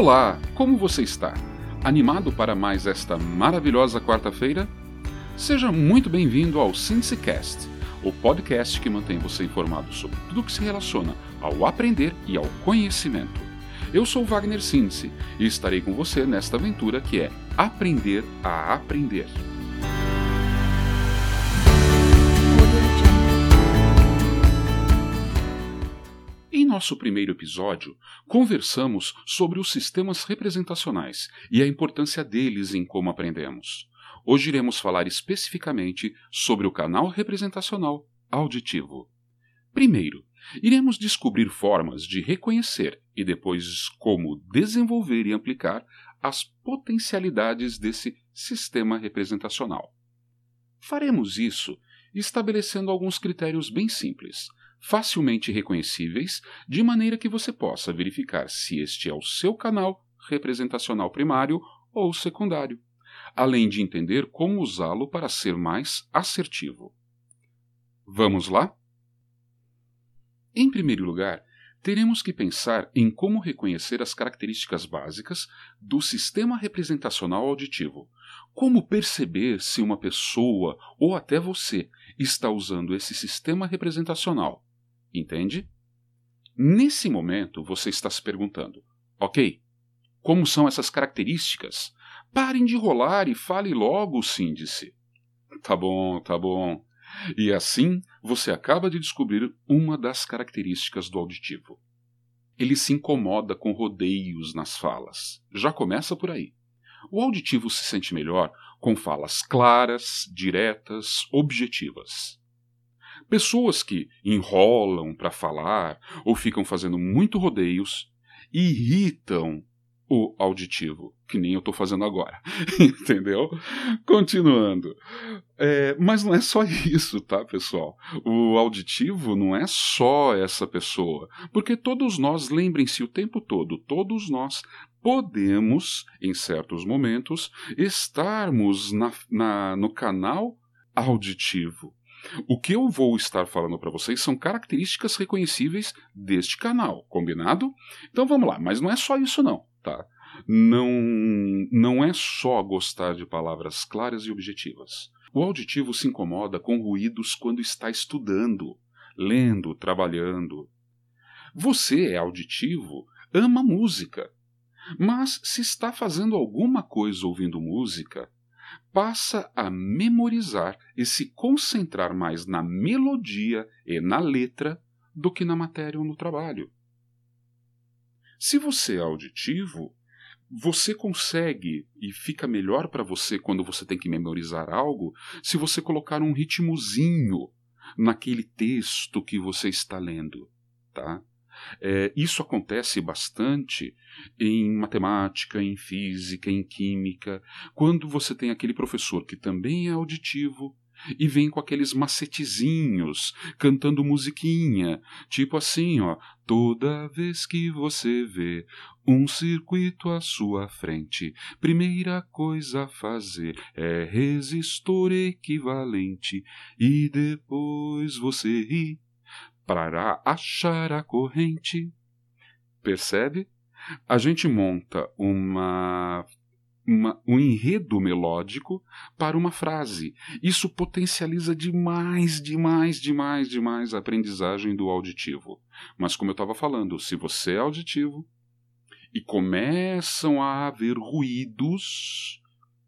Olá, como você está? Animado para mais esta maravilhosa quarta-feira? Seja muito bem-vindo ao SinseCast, o podcast que mantém você informado sobre tudo que se relaciona ao aprender e ao conhecimento. Eu sou Wagner Sinse e estarei com você nesta aventura que é Aprender a Aprender. Nosso primeiro episódio, conversamos sobre os sistemas representacionais e a importância deles em como aprendemos. Hoje iremos falar especificamente sobre o canal representacional auditivo. Primeiro, iremos descobrir formas de reconhecer e depois como desenvolver e aplicar as potencialidades desse sistema representacional. Faremos isso estabelecendo alguns critérios bem simples, facilmente reconhecíveis, de maneira que você possa verificar se este é o seu canal representacional primário ou secundário, além de entender como usá-lo para ser mais assertivo. Vamos lá? Em primeiro lugar, teremos que pensar em como reconhecer as características básicas do sistema representacional auditivo. Como perceber se uma pessoa ou até você está usando esse sistema representacional. Entende? Nesse momento, você está se perguntando: ok, como são essas características? Parem de rolar e fale logo, síndice. Tá bom, tá bom. E assim você acaba de descobrir uma das características do auditivo. Ele se incomoda com rodeios nas falas. Já começa por aí. O auditivo se sente melhor com falas claras, diretas, objetivas. Pessoas que enrolam para falar ou ficam fazendo muito rodeios irritam o auditivo, que nem eu estou fazendo agora. Entendeu? Continuando. É, mas não é só isso, tá, pessoal? O auditivo não é só essa pessoa. Porque todos nós, lembrem-se o tempo todo, todos nós podemos, em certos momentos, estarmos na, na, no canal auditivo. O que eu vou estar falando para vocês são características reconhecíveis deste canal, combinado? Então vamos lá, mas não é só isso não, tá? Não, não é só gostar de palavras claras e objetivas. O auditivo se incomoda com ruídos quando está estudando, lendo, trabalhando. Você é auditivo, ama música. Mas se está fazendo alguma coisa ouvindo música, passa a memorizar e se concentrar mais na melodia e na letra do que na matéria ou no trabalho. Se você é auditivo, você consegue e fica melhor para você quando você tem que memorizar algo se você colocar um ritmozinho naquele texto que você está lendo, tá? É, isso acontece bastante em matemática, em física, em química, quando você tem aquele professor que também é auditivo e vem com aqueles macetezinhos, cantando musiquinha, tipo assim, ó, toda vez que você vê um circuito à sua frente, primeira coisa a fazer é resistor equivalente e depois você ri para achar a corrente. Percebe? A gente monta uma, uma, um enredo melódico para uma frase. Isso potencializa demais, demais, demais, demais a aprendizagem do auditivo. Mas, como eu estava falando, se você é auditivo e começam a haver ruídos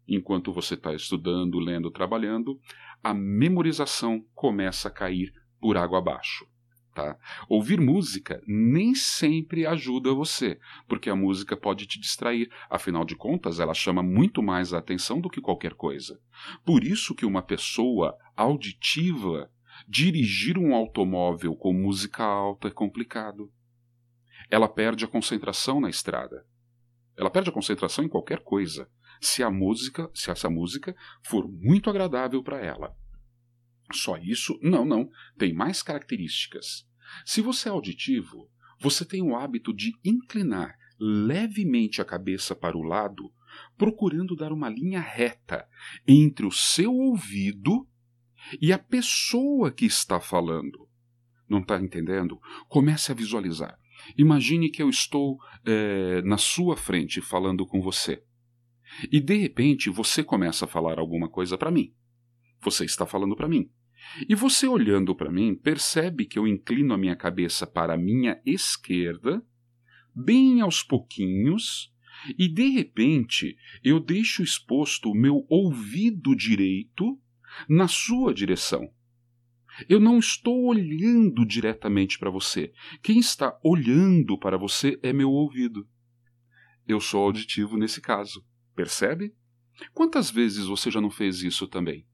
enquanto você está estudando, lendo, trabalhando, a memorização começa a cair por água abaixo. Tá? Ouvir música nem sempre ajuda você, porque a música pode te distrair, afinal de contas, ela chama muito mais a atenção do que qualquer coisa. Por isso que uma pessoa auditiva dirigir um automóvel com música alta é complicado. Ela perde a concentração na estrada. Ela perde a concentração em qualquer coisa, se a música, se essa música for muito agradável para ela. Só isso? Não, não. Tem mais características. Se você é auditivo, você tem o hábito de inclinar levemente a cabeça para o lado, procurando dar uma linha reta entre o seu ouvido e a pessoa que está falando. Não está entendendo? Comece a visualizar. Imagine que eu estou é, na sua frente falando com você. E de repente você começa a falar alguma coisa para mim. Você está falando para mim. E você olhando para mim, percebe que eu inclino a minha cabeça para a minha esquerda, bem aos pouquinhos, e de repente eu deixo exposto o meu ouvido direito na sua direção. Eu não estou olhando diretamente para você. Quem está olhando para você é meu ouvido. Eu sou auditivo nesse caso. Percebe? Quantas vezes você já não fez isso também?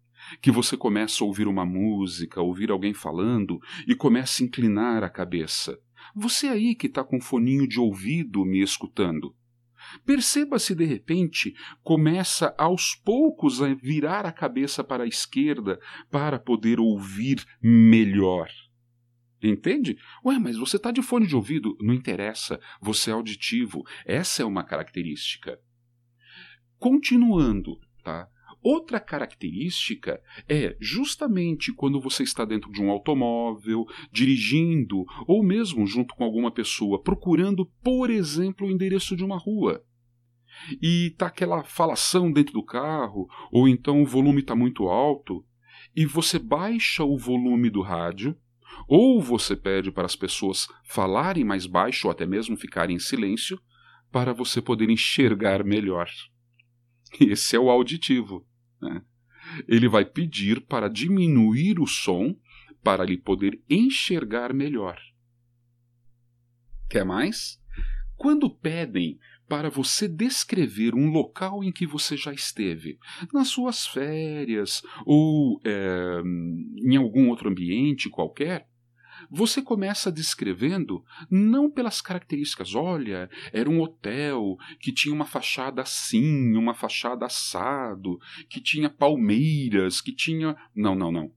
Que você começa a ouvir uma música, ouvir alguém falando e começa a inclinar a cabeça. Você aí que está com um foninho de ouvido me escutando. Perceba se de repente começa aos poucos a virar a cabeça para a esquerda para poder ouvir melhor. Entende? Ué, mas você está de fone de ouvido. Não interessa, você é auditivo. Essa é uma característica. Continuando, tá? Outra característica é justamente quando você está dentro de um automóvel, dirigindo, ou mesmo junto com alguma pessoa, procurando, por exemplo, o endereço de uma rua. E tá aquela falação dentro do carro, ou então o volume está muito alto, e você baixa o volume do rádio, ou você pede para as pessoas falarem mais baixo ou até mesmo ficarem em silêncio, para você poder enxergar melhor. Esse é o auditivo. Né? Ele vai pedir para diminuir o som para lhe poder enxergar melhor. Quer mais? Quando pedem para você descrever um local em que você já esteve, nas suas férias ou é, em algum outro ambiente qualquer, você começa descrevendo não pelas características, olha, era um hotel que tinha uma fachada assim, uma fachada assado, que tinha palmeiras, que tinha. Não, não, não.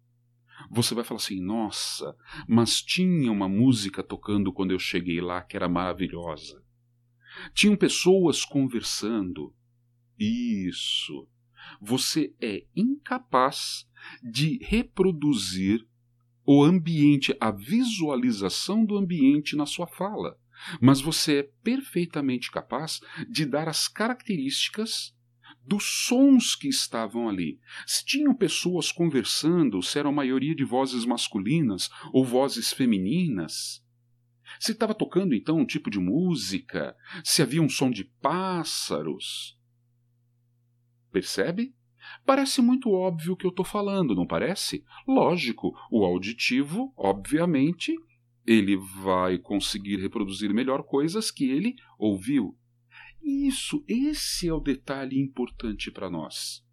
Você vai falar assim, nossa, mas tinha uma música tocando quando eu cheguei lá que era maravilhosa. Tinham pessoas conversando. Isso. Você é incapaz de reproduzir o ambiente, a visualização do ambiente na sua fala, mas você é perfeitamente capaz de dar as características dos sons que estavam ali. Se tinham pessoas conversando, se era a maioria de vozes masculinas ou vozes femininas. Se estava tocando então um tipo de música, se havia um som de pássaros. Percebe? Parece muito óbvio o que eu estou falando, não parece? Lógico, o auditivo, obviamente, ele vai conseguir reproduzir melhor coisas que ele ouviu. Isso, esse é o detalhe importante para nós.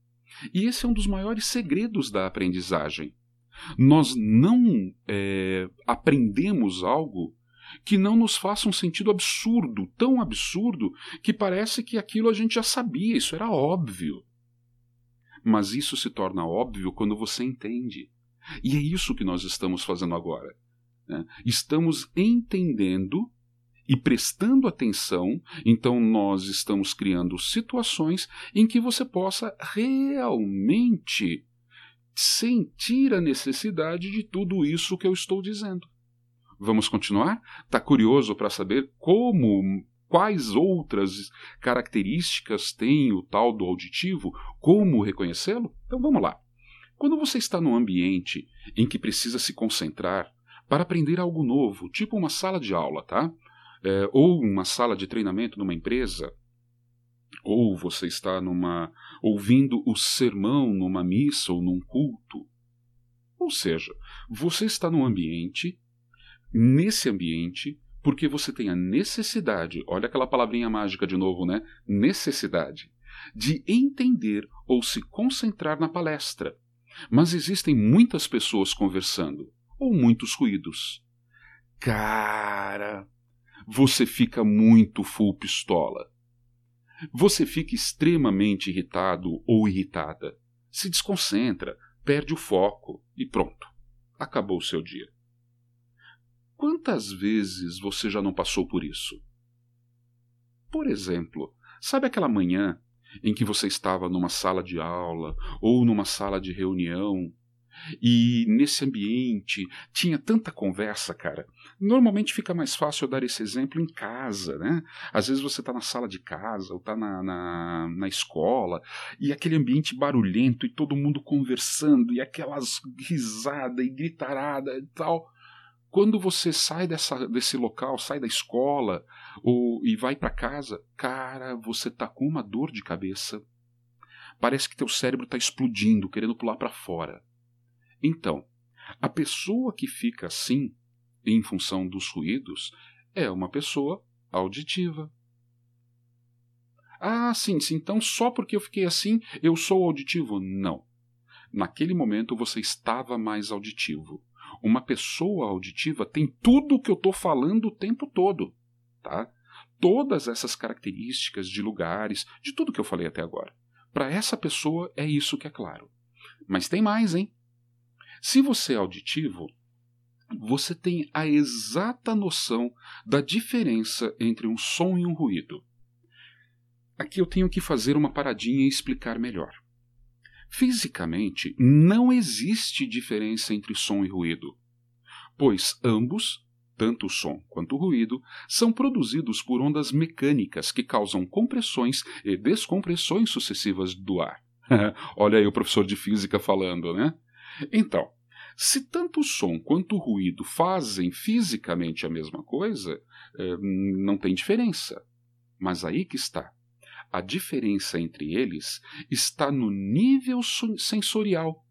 E esse é um dos maiores segredos da aprendizagem. Nós não é, aprendemos algo que não nos faça um sentido absurdo, tão absurdo, que parece que aquilo a gente já sabia, isso era óbvio. Mas isso se torna óbvio quando você entende. E é isso que nós estamos fazendo agora. Né? Estamos entendendo e prestando atenção, então nós estamos criando situações em que você possa realmente sentir a necessidade de tudo isso que eu estou dizendo. Vamos continuar? Está curioso para saber como quais outras características tem o tal do auditivo, como reconhecê-lo? Então vamos lá. Quando você está num ambiente em que precisa se concentrar para aprender algo novo, tipo uma sala de aula, tá? É, ou uma sala de treinamento numa empresa, ou você está numa ouvindo o sermão numa missa ou num culto. Ou seja, você está num ambiente, nesse ambiente porque você tem a necessidade, olha aquela palavrinha mágica de novo, né? Necessidade de entender ou se concentrar na palestra. Mas existem muitas pessoas conversando, ou muitos ruídos. Cara, você fica muito full pistola. Você fica extremamente irritado ou irritada. Se desconcentra, perde o foco e pronto. Acabou o seu dia. Quantas vezes você já não passou por isso? Por exemplo, sabe aquela manhã em que você estava numa sala de aula ou numa sala de reunião e nesse ambiente tinha tanta conversa, cara. Normalmente fica mais fácil eu dar esse exemplo em casa, né? Às vezes você está na sala de casa ou está na, na, na, escola e aquele ambiente barulhento e todo mundo conversando e aquelas risada e gritarada e tal. Quando você sai dessa, desse local, sai da escola ou, e vai para casa, cara, você tá com uma dor de cabeça. Parece que teu cérebro está explodindo, querendo pular para fora. Então, a pessoa que fica assim, em função dos ruídos, é uma pessoa auditiva. Ah, sim, sim, então só porque eu fiquei assim eu sou auditivo? Não. Naquele momento você estava mais auditivo. Uma pessoa auditiva tem tudo o que eu estou falando o tempo todo, tá? Todas essas características de lugares, de tudo que eu falei até agora. Para essa pessoa é isso que é claro. Mas tem mais, hein? Se você é auditivo, você tem a exata noção da diferença entre um som e um ruído. Aqui eu tenho que fazer uma paradinha e explicar melhor. Fisicamente, não existe diferença entre som e ruído, pois ambos, tanto o som quanto o ruído, são produzidos por ondas mecânicas que causam compressões e descompressões sucessivas do ar. Olha aí o professor de física falando, né? Então, se tanto o som quanto o ruído fazem fisicamente a mesma coisa, eh, não tem diferença. Mas aí que está. A diferença entre eles está no nível sensorial,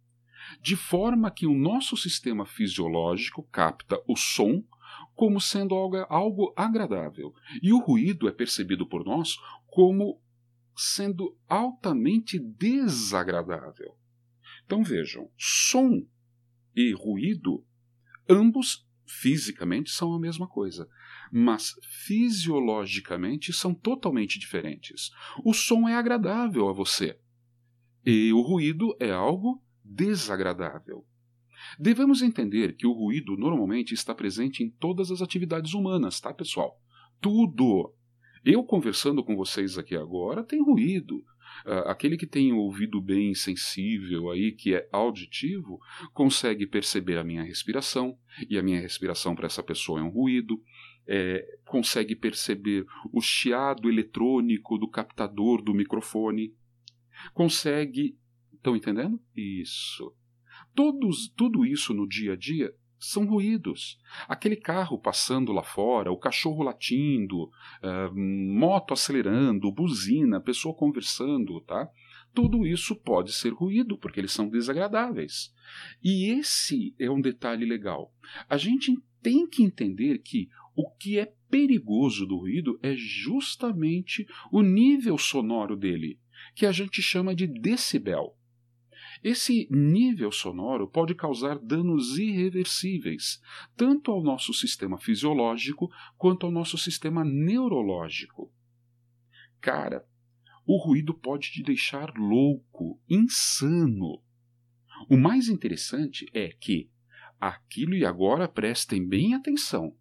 de forma que o nosso sistema fisiológico capta o som como sendo algo, agradável, e o ruído é percebido por nós como sendo altamente desagradável. Então vejam, som e ruído, ambos fisicamente são a mesma coisa, mas fisiologicamente são totalmente diferentes. O som é agradável a você e o ruído é algo desagradável. Devemos entender que o ruído normalmente está presente em todas as atividades humanas, tá, pessoal? Tudo. Eu conversando com vocês aqui agora tem ruído. Uh, aquele que tem o ouvido bem sensível aí, que é auditivo, consegue perceber a minha respiração, e a minha respiração para essa pessoa é um ruído. É, consegue perceber o chiado eletrônico do captador do microfone. Consegue. Estão entendendo? Isso. Todos, tudo isso no dia a dia são ruídos. Aquele carro passando lá fora, o cachorro latindo, uh, moto acelerando, buzina, pessoa conversando, tá? Tudo isso pode ser ruído, porque eles são desagradáveis. E esse é um detalhe legal. A gente tem que entender que o que é perigoso do ruído é justamente o nível sonoro dele, que a gente chama de decibel. Esse nível sonoro pode causar danos irreversíveis, tanto ao nosso sistema fisiológico quanto ao nosso sistema neurológico. Cara, o ruído pode te deixar louco, insano. O mais interessante é que aquilo, e agora prestem bem atenção,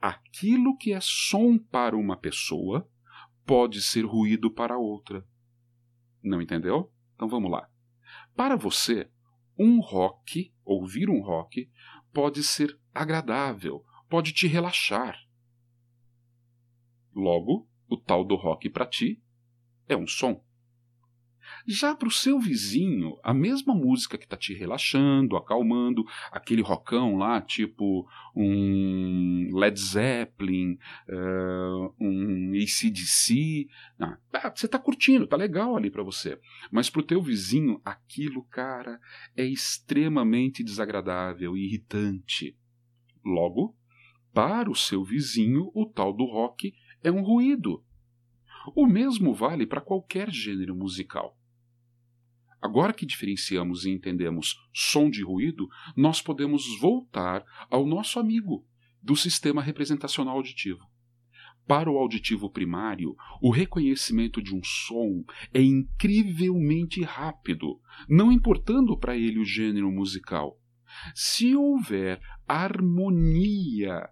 aquilo que é som para uma pessoa pode ser ruído para outra. Não entendeu? Então vamos lá. Para você, um rock, ouvir um rock, pode ser agradável, pode te relaxar. Logo, o tal do rock para ti é um som. Já para o seu vizinho, a mesma música que está te relaxando, acalmando, aquele rockão lá, tipo um Led Zeppelin, uh, um ACDC, ah, você está curtindo, tá legal ali para você. Mas para o teu vizinho, aquilo, cara, é extremamente desagradável e irritante. Logo, para o seu vizinho, o tal do rock é um ruído. O mesmo vale para qualquer gênero musical. Agora que diferenciamos e entendemos som de ruído, nós podemos voltar ao nosso amigo do sistema representacional auditivo. Para o auditivo primário, o reconhecimento de um som é incrivelmente rápido, não importando para ele o gênero musical. Se houver harmonia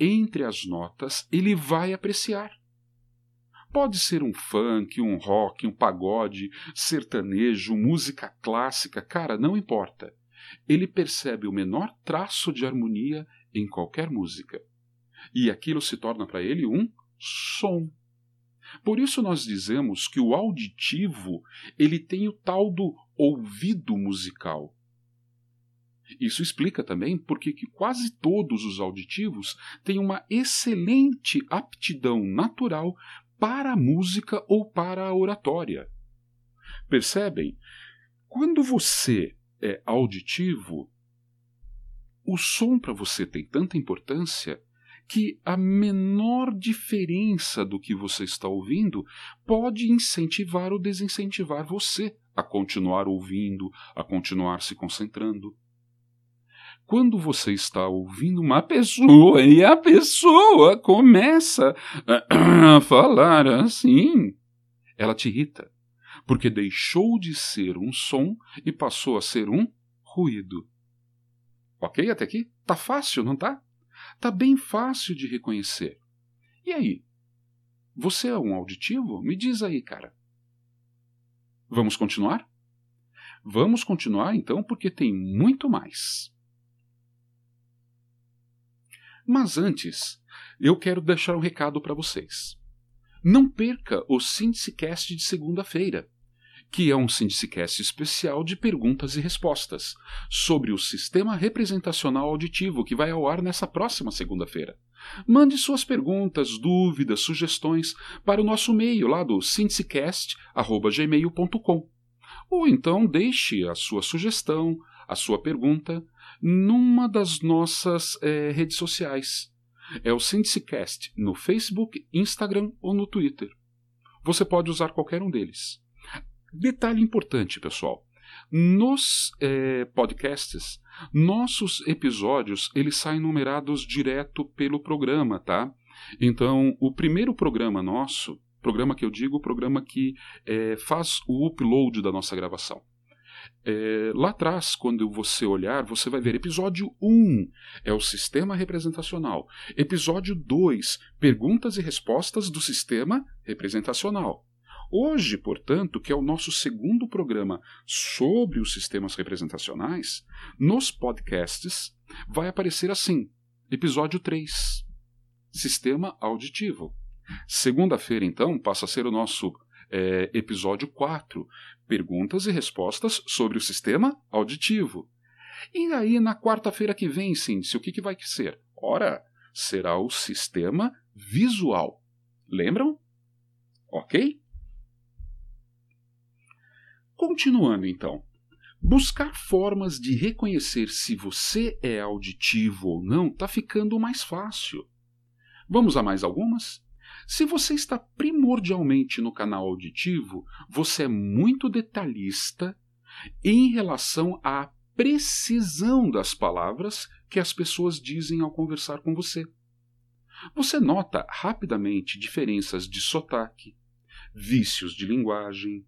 entre as notas, ele vai apreciar. Pode ser um funk, um rock, um pagode, sertanejo, música clássica, cara, não importa. ele percebe o menor traço de harmonia em qualquer música. E aquilo se torna para ele um som. Por isso nós dizemos que o auditivo, ele tem o tal do ouvido musical. Isso explica também porque que quase todos os auditivos têm uma excelente aptidão natural para a música ou para a oratória. Percebem? Quando você é auditivo, o som para você tem tanta importância que a menor diferença do que você está ouvindo pode incentivar ou desincentivar você a continuar ouvindo, a continuar se concentrando. Quando você está ouvindo uma pessoa e a pessoa começa a falar assim, ela te irrita, porque deixou de ser um som e passou a ser um ruído. Ok até aqui? Tá fácil, não tá? Tá bem fácil de reconhecer. E aí? Você é um auditivo? Me diz aí, cara. Vamos continuar? Vamos continuar então, porque tem muito mais. Mas antes, eu quero deixar um recado para vocês. Não perca o Syndicast de segunda-feira que é um Sindicast especial de perguntas e respostas sobre o sistema representacional auditivo que vai ao ar nessa próxima segunda-feira. Mande suas perguntas, dúvidas, sugestões para o nosso e-mail lá do sindicast.gmail.com ou então deixe a sua sugestão, a sua pergunta, numa das nossas é, redes sociais. É o Sindicast no Facebook, Instagram ou no Twitter. Você pode usar qualquer um deles. Detalhe importante, pessoal. Nos é, podcasts, nossos episódios eles saem numerados direto pelo programa, tá? Então, o primeiro programa nosso, programa que eu digo, o programa que é, faz o upload da nossa gravação. É, lá atrás, quando você olhar, você vai ver episódio 1 é o sistema representacional. Episódio 2, perguntas e respostas do sistema representacional. Hoje, portanto, que é o nosso segundo programa sobre os sistemas representacionais, nos podcasts vai aparecer assim: episódio 3, Sistema Auditivo. Segunda-feira, então, passa a ser o nosso é, episódio 4, Perguntas e Respostas sobre o Sistema Auditivo. E aí, na quarta-feira que vem, Cíndice, o que, que vai ser? Ora, será o Sistema Visual. Lembram? Ok? Continuando então. Buscar formas de reconhecer se você é auditivo ou não está ficando mais fácil. Vamos a mais algumas? Se você está primordialmente no canal auditivo, você é muito detalhista em relação à precisão das palavras que as pessoas dizem ao conversar com você. Você nota rapidamente diferenças de sotaque, vícios de linguagem,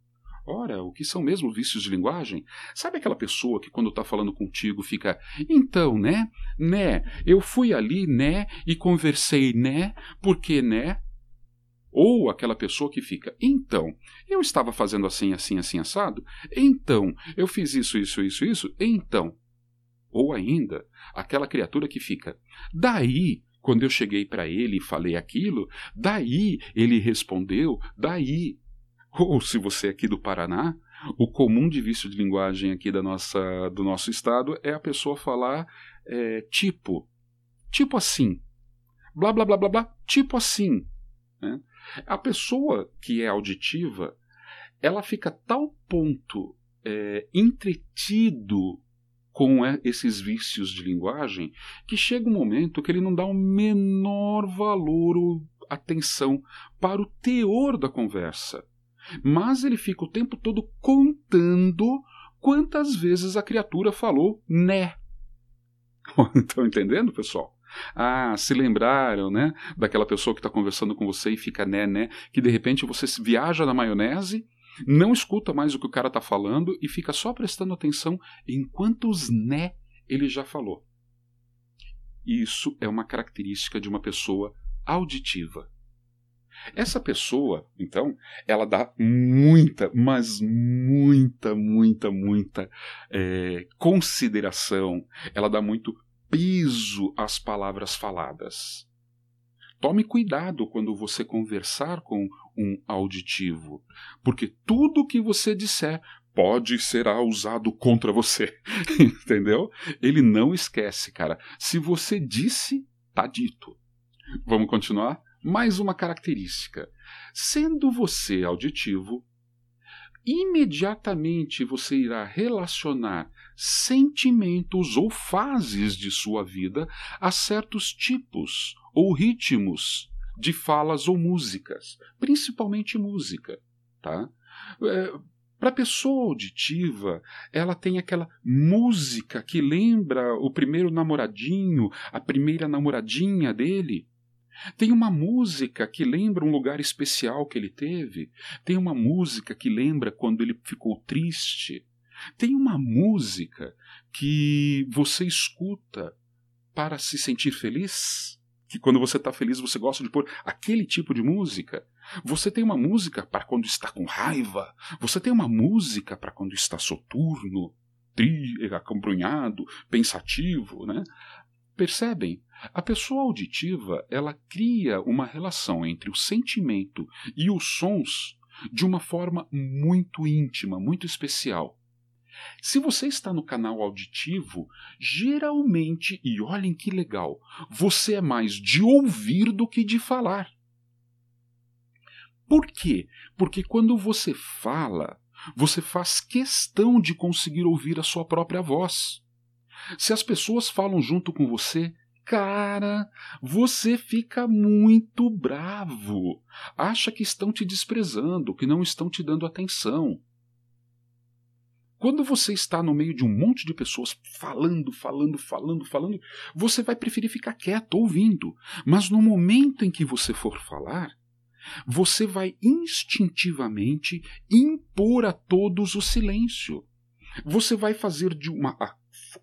Ora, o que são mesmo vícios de linguagem? Sabe aquela pessoa que quando está falando contigo fica, então, né? Né? Eu fui ali, né? E conversei, né? Porque, né? Ou aquela pessoa que fica, então, eu estava fazendo assim, assim, assim, assado? Então, eu fiz isso, isso, isso, isso? Então. Ou ainda, aquela criatura que fica, daí, quando eu cheguei para ele e falei aquilo, daí ele respondeu, daí. Ou se você é aqui do Paraná, o comum de vício de linguagem aqui da nossa, do nosso estado é a pessoa falar é, tipo, tipo assim, blá blá blá blá blá, tipo assim. Né? A pessoa que é auditiva, ela fica a tal ponto é, entretido com é, esses vícios de linguagem que chega um momento que ele não dá o menor valor ou atenção para o teor da conversa mas ele fica o tempo todo contando quantas vezes a criatura falou né. Estão entendendo, pessoal? Ah, se lembraram, né? Daquela pessoa que está conversando com você e fica né, né, que de repente você viaja na maionese, não escuta mais o que o cara está falando e fica só prestando atenção em quantos né ele já falou. Isso é uma característica de uma pessoa auditiva. Essa pessoa, então, ela dá muita, mas muita, muita, muita é, consideração, ela dá muito peso às palavras faladas. Tome cuidado quando você conversar com um auditivo, porque tudo que você disser pode ser usado contra você, entendeu? Ele não esquece, cara. Se você disse, tá dito. Vamos continuar? Mais uma característica. Sendo você auditivo, imediatamente você irá relacionar sentimentos ou fases de sua vida a certos tipos ou ritmos de falas ou músicas, principalmente música, tá? É, para a pessoa auditiva, ela tem aquela música que lembra o primeiro namoradinho, a primeira namoradinha dele, tem uma música que lembra um lugar especial que ele teve. Tem uma música que lembra quando ele ficou triste. Tem uma música que você escuta para se sentir feliz. Que quando você está feliz você gosta de pôr aquele tipo de música. Você tem uma música para quando está com raiva. Você tem uma música para quando está soturno, tri, acombrunhado, pensativo, né? Percebem? A pessoa auditiva, ela cria uma relação entre o sentimento e os sons de uma forma muito íntima, muito especial. Se você está no canal auditivo, geralmente, e olhem que legal, você é mais de ouvir do que de falar. Por quê? Porque quando você fala, você faz questão de conseguir ouvir a sua própria voz. Se as pessoas falam junto com você, cara, você fica muito bravo. Acha que estão te desprezando, que não estão te dando atenção. Quando você está no meio de um monte de pessoas falando, falando, falando, falando, você vai preferir ficar quieto, ouvindo. Mas no momento em que você for falar, você vai instintivamente impor a todos o silêncio. Você vai fazer de uma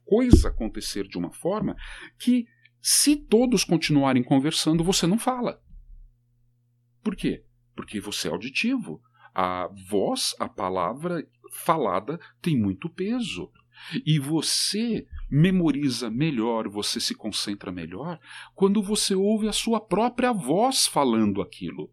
coisa acontecer de uma forma que, se todos continuarem conversando, você não fala. Por quê? Porque você é auditivo. A voz, a palavra falada tem muito peso. E você memoriza melhor, você se concentra melhor quando você ouve a sua própria voz falando aquilo.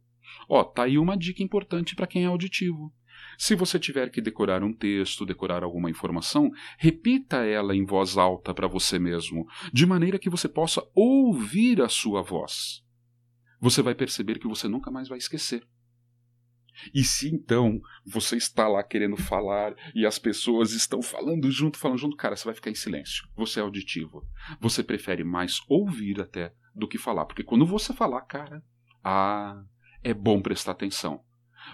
Ó, tá aí uma dica importante para quem é auditivo. Se você tiver que decorar um texto, decorar alguma informação, repita ela em voz alta para você mesmo, de maneira que você possa ouvir a sua voz. Você vai perceber que você nunca mais vai esquecer. E se então você está lá querendo falar e as pessoas estão falando junto, falando junto, cara, você vai ficar em silêncio. Você é auditivo. Você prefere mais ouvir até do que falar. Porque quando você falar, cara, ah, é bom prestar atenção.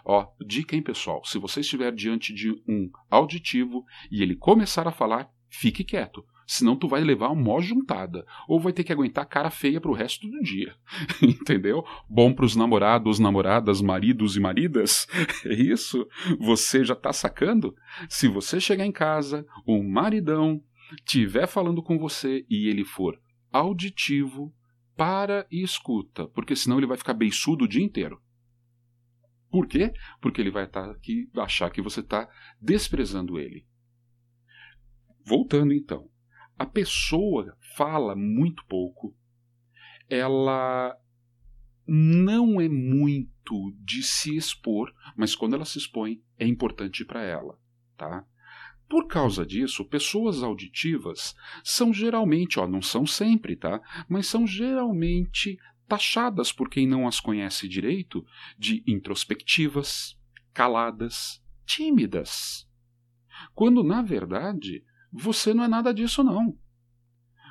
Ó, dica, hein, pessoal? Se você estiver diante de um auditivo e ele começar a falar, fique quieto. Senão tu vai levar uma mó juntada. Ou vai ter que aguentar cara feia pro resto do dia. Entendeu? Bom pros namorados, namoradas, maridos e maridas. É isso? Você já tá sacando? Se você chegar em casa, um maridão tiver falando com você e ele for auditivo, para e escuta, porque senão ele vai ficar beiçudo o dia inteiro. Por quê? Porque ele vai estar aqui, achar que você está desprezando ele. Voltando então, a pessoa fala muito pouco, ela não é muito de se expor, mas quando ela se expõe é importante para ela, tá? Por causa disso, pessoas auditivas são geralmente, ó, não são sempre, tá? Mas são geralmente taxadas por quem não as conhece direito de introspectivas, caladas, tímidas. Quando, na verdade, você não é nada disso, não.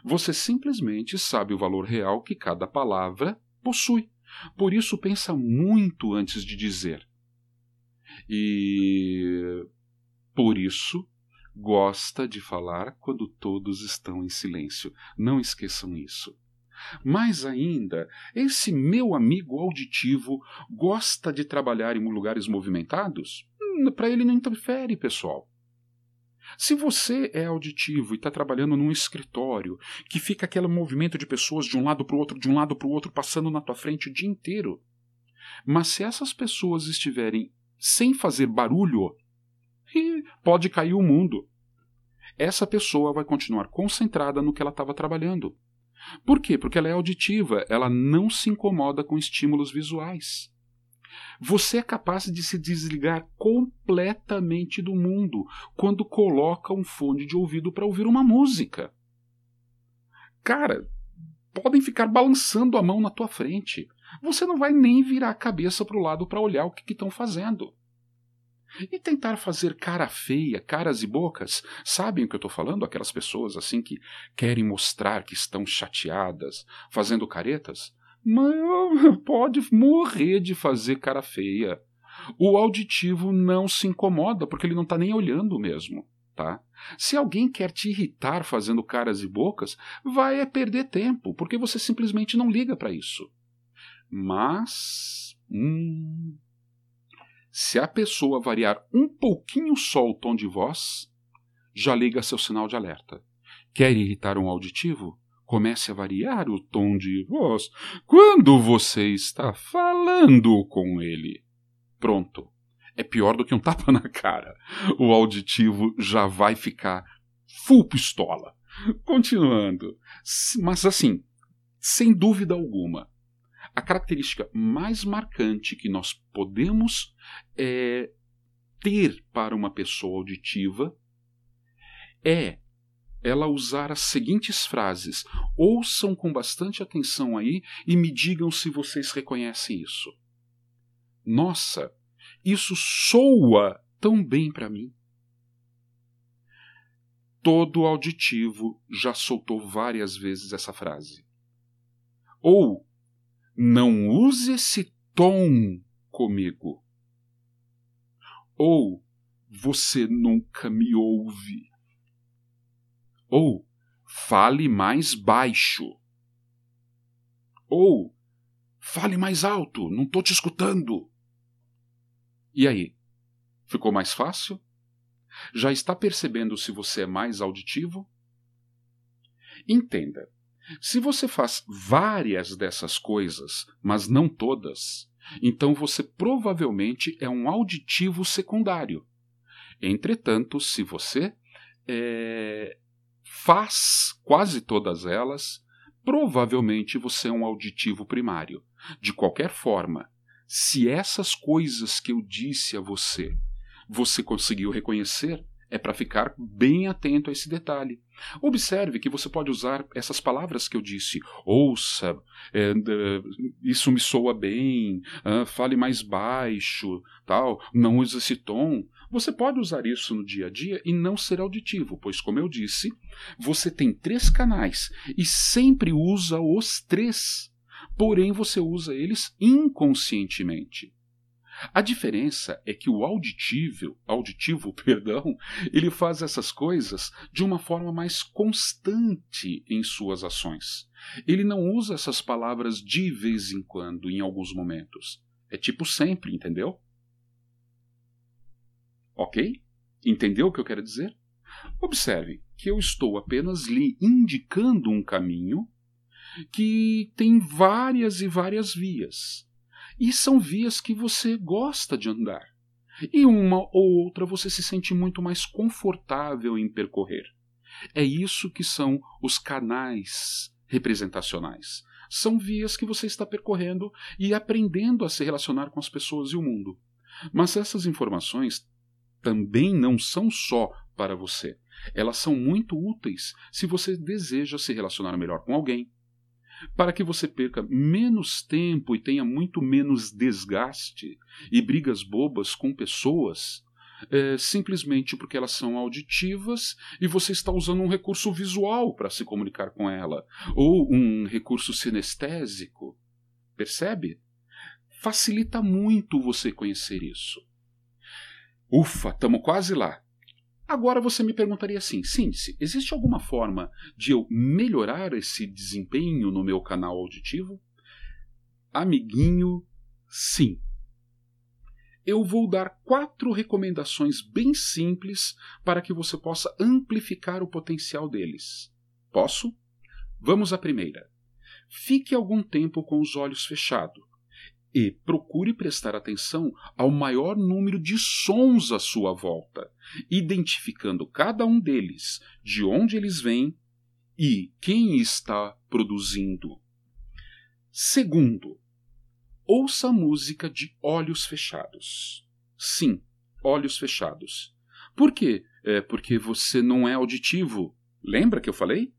Você simplesmente sabe o valor real que cada palavra possui. Por isso, pensa muito antes de dizer. E por isso, gosta de falar quando todos estão em silêncio. Não esqueçam isso. Mais ainda, esse meu amigo auditivo gosta de trabalhar em lugares movimentados? Hum, Para ele não interfere, pessoal. Se você é auditivo e está trabalhando num escritório que fica aquele movimento de pessoas de um lado para o outro, de um lado para o outro, passando na tua frente o dia inteiro, Mas se essas pessoas estiverem sem fazer barulho, pode cair o mundo. Essa pessoa vai continuar concentrada no que ela estava trabalhando. Por quê? Porque ela é auditiva, ela não se incomoda com estímulos visuais. Você é capaz de se desligar completamente do mundo quando coloca um fone de ouvido para ouvir uma música. Cara, podem ficar balançando a mão na tua frente. Você não vai nem virar a cabeça para o lado para olhar o que estão fazendo. E tentar fazer cara feia, caras e bocas, sabem o que eu estou falando? Aquelas pessoas assim que querem mostrar que estão chateadas, fazendo caretas? Mas pode morrer de fazer cara feia. O auditivo não se incomoda porque ele não está nem olhando mesmo, tá? Se alguém quer te irritar fazendo caras e bocas, vai é perder tempo, porque você simplesmente não liga para isso. Mas. Hum, se a pessoa variar um pouquinho só o tom de voz, já liga seu sinal de alerta. Quer irritar um auditivo? Comece a variar o tom de voz quando você está falando com ele. Pronto. É pior do que um tapa na cara. O auditivo já vai ficar full pistola. Continuando. Mas assim, sem dúvida alguma, a característica mais marcante que nós podemos é, ter para uma pessoa auditiva é ela usar as seguintes frases. Ouçam com bastante atenção aí e me digam se vocês reconhecem isso. Nossa, isso soa tão bem para mim. Todo auditivo já soltou várias vezes essa frase. Ou não use esse tom comigo. Ou você nunca me ouve. Ou fale mais baixo. Ou fale mais alto, não estou te escutando. E aí? Ficou mais fácil? Já está percebendo se você é mais auditivo? Entenda, se você faz várias dessas coisas, mas não todas, então você provavelmente é um auditivo secundário. Entretanto, se você é, faz quase todas elas, provavelmente você é um auditivo primário. De qualquer forma, se essas coisas que eu disse a você você conseguiu reconhecer, é para ficar bem atento a esse detalhe. Observe que você pode usar essas palavras que eu disse. Ouça, é, isso me soa bem, fale mais baixo, tal, não use esse tom. Você pode usar isso no dia a dia e não ser auditivo, pois, como eu disse, você tem três canais e sempre usa os três. Porém, você usa eles inconscientemente. A diferença é que o auditivo, auditivo, perdão, ele faz essas coisas de uma forma mais constante em suas ações. Ele não usa essas palavras de vez em quando, em alguns momentos. É tipo sempre, entendeu? Ok? Entendeu o que eu quero dizer? Observe que eu estou apenas lhe indicando um caminho que tem várias e várias vias e são vias que você gosta de andar. E uma ou outra você se sente muito mais confortável em percorrer. É isso que são os canais representacionais. São vias que você está percorrendo e aprendendo a se relacionar com as pessoas e o mundo. Mas essas informações também não são só para você. Elas são muito úteis se você deseja se relacionar melhor com alguém, para que você perca menos tempo e tenha muito menos desgaste e brigas bobas com pessoas, é, simplesmente porque elas são auditivas e você está usando um recurso visual para se comunicar com ela, ou um recurso sinestésico. Percebe? Facilita muito você conhecer isso. Ufa, estamos quase lá. Agora você me perguntaria assim, Síndice, existe alguma forma de eu melhorar esse desempenho no meu canal auditivo? Amiguinho, sim. Eu vou dar quatro recomendações bem simples para que você possa amplificar o potencial deles. Posso? Vamos à primeira. Fique algum tempo com os olhos fechados. E procure prestar atenção ao maior número de sons à sua volta, identificando cada um deles, de onde eles vêm e quem está produzindo. Segundo, ouça música de olhos fechados. Sim, olhos fechados. Por quê? É porque você não é auditivo. Lembra que eu falei?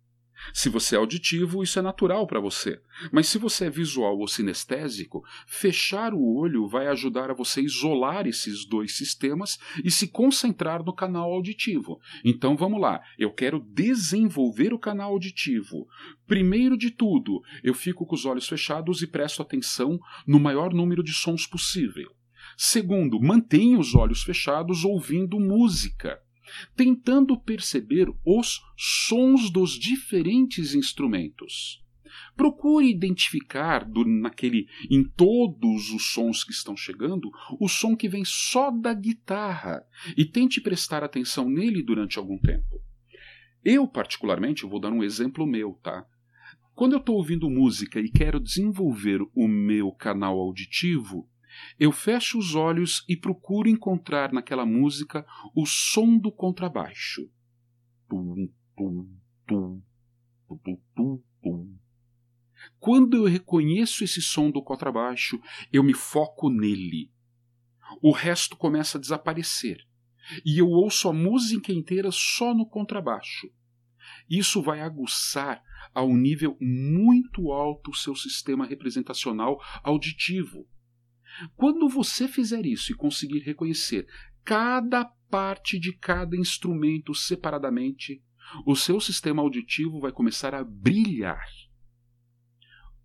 Se você é auditivo, isso é natural para você. Mas se você é visual ou sinestésico, fechar o olho vai ajudar a você isolar esses dois sistemas e se concentrar no canal auditivo. Então vamos lá, eu quero desenvolver o canal auditivo. Primeiro de tudo, eu fico com os olhos fechados e presto atenção no maior número de sons possível. Segundo, mantenha os olhos fechados ouvindo música tentando perceber os sons dos diferentes instrumentos. Procure identificar do, naquele, em todos os sons que estão chegando, o som que vem só da guitarra e tente prestar atenção nele durante algum tempo. Eu, particularmente, vou dar um exemplo meu, tá? Quando eu estou ouvindo música e quero desenvolver o meu canal auditivo, eu fecho os olhos e procuro encontrar naquela música o som do contrabaixo. Quando eu reconheço esse som do contrabaixo, eu me foco nele. O resto começa a desaparecer e eu ouço a música inteira só no contrabaixo. Isso vai aguçar a um nível muito alto o seu sistema representacional auditivo quando você fizer isso e conseguir reconhecer cada parte de cada instrumento separadamente, o seu sistema auditivo vai começar a brilhar.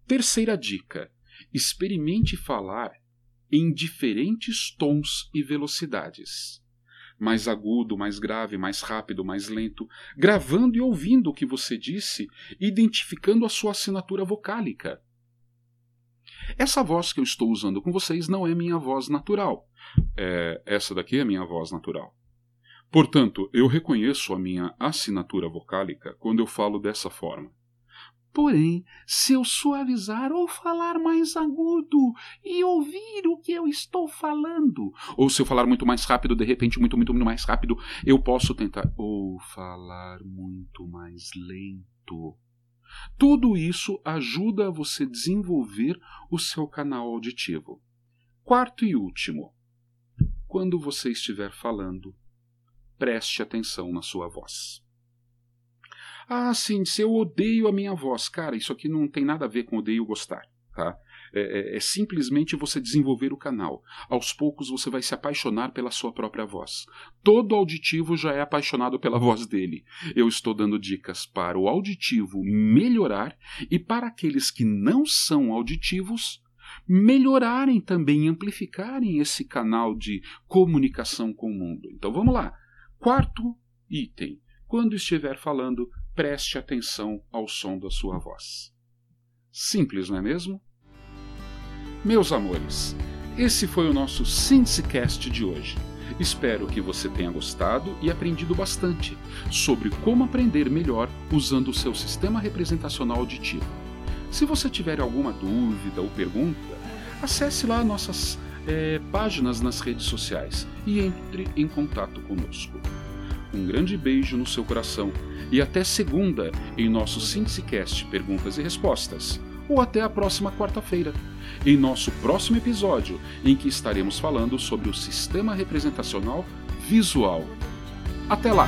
Terceira dica: experimente falar em diferentes tons e velocidades. Mais agudo, mais grave, mais rápido, mais lento, gravando e ouvindo o que você disse, identificando a sua assinatura vocálica. Essa voz que eu estou usando com vocês não é minha voz natural. É, essa daqui é minha voz natural. Portanto, eu reconheço a minha assinatura vocálica quando eu falo dessa forma. Porém, se eu suavizar ou falar mais agudo e ouvir o que eu estou falando, ou se eu falar muito mais rápido, de repente, muito, muito, muito mais rápido, eu posso tentar ou falar muito mais lento. Tudo isso ajuda a você desenvolver o seu canal auditivo. Quarto e último, quando você estiver falando, preste atenção na sua voz. Ah, sim, se eu odeio a minha voz, cara, isso aqui não tem nada a ver com odeio gostar, tá? É, é, é, simplesmente você desenvolver o canal. Aos poucos você vai se apaixonar pela sua própria voz. Todo auditivo já é apaixonado pela voz dele. Eu estou dando dicas para o auditivo melhorar e para aqueles que não são auditivos melhorarem também, amplificarem esse canal de comunicação com o mundo. Então vamos lá. Quarto item. Quando estiver falando, preste atenção ao som da sua voz. Simples, não é mesmo? Meus amores, esse foi o nosso SynthesiCast de hoje. Espero que você tenha gostado e aprendido bastante sobre como aprender melhor usando o seu sistema representacional auditivo. Se você tiver alguma dúvida ou pergunta, acesse lá nossas é, páginas nas redes sociais e entre em contato conosco. Um grande beijo no seu coração e até segunda em nosso SynthesiCast Perguntas e Respostas ou até a próxima quarta-feira, em nosso próximo episódio, em que estaremos falando sobre o sistema representacional visual. Até lá!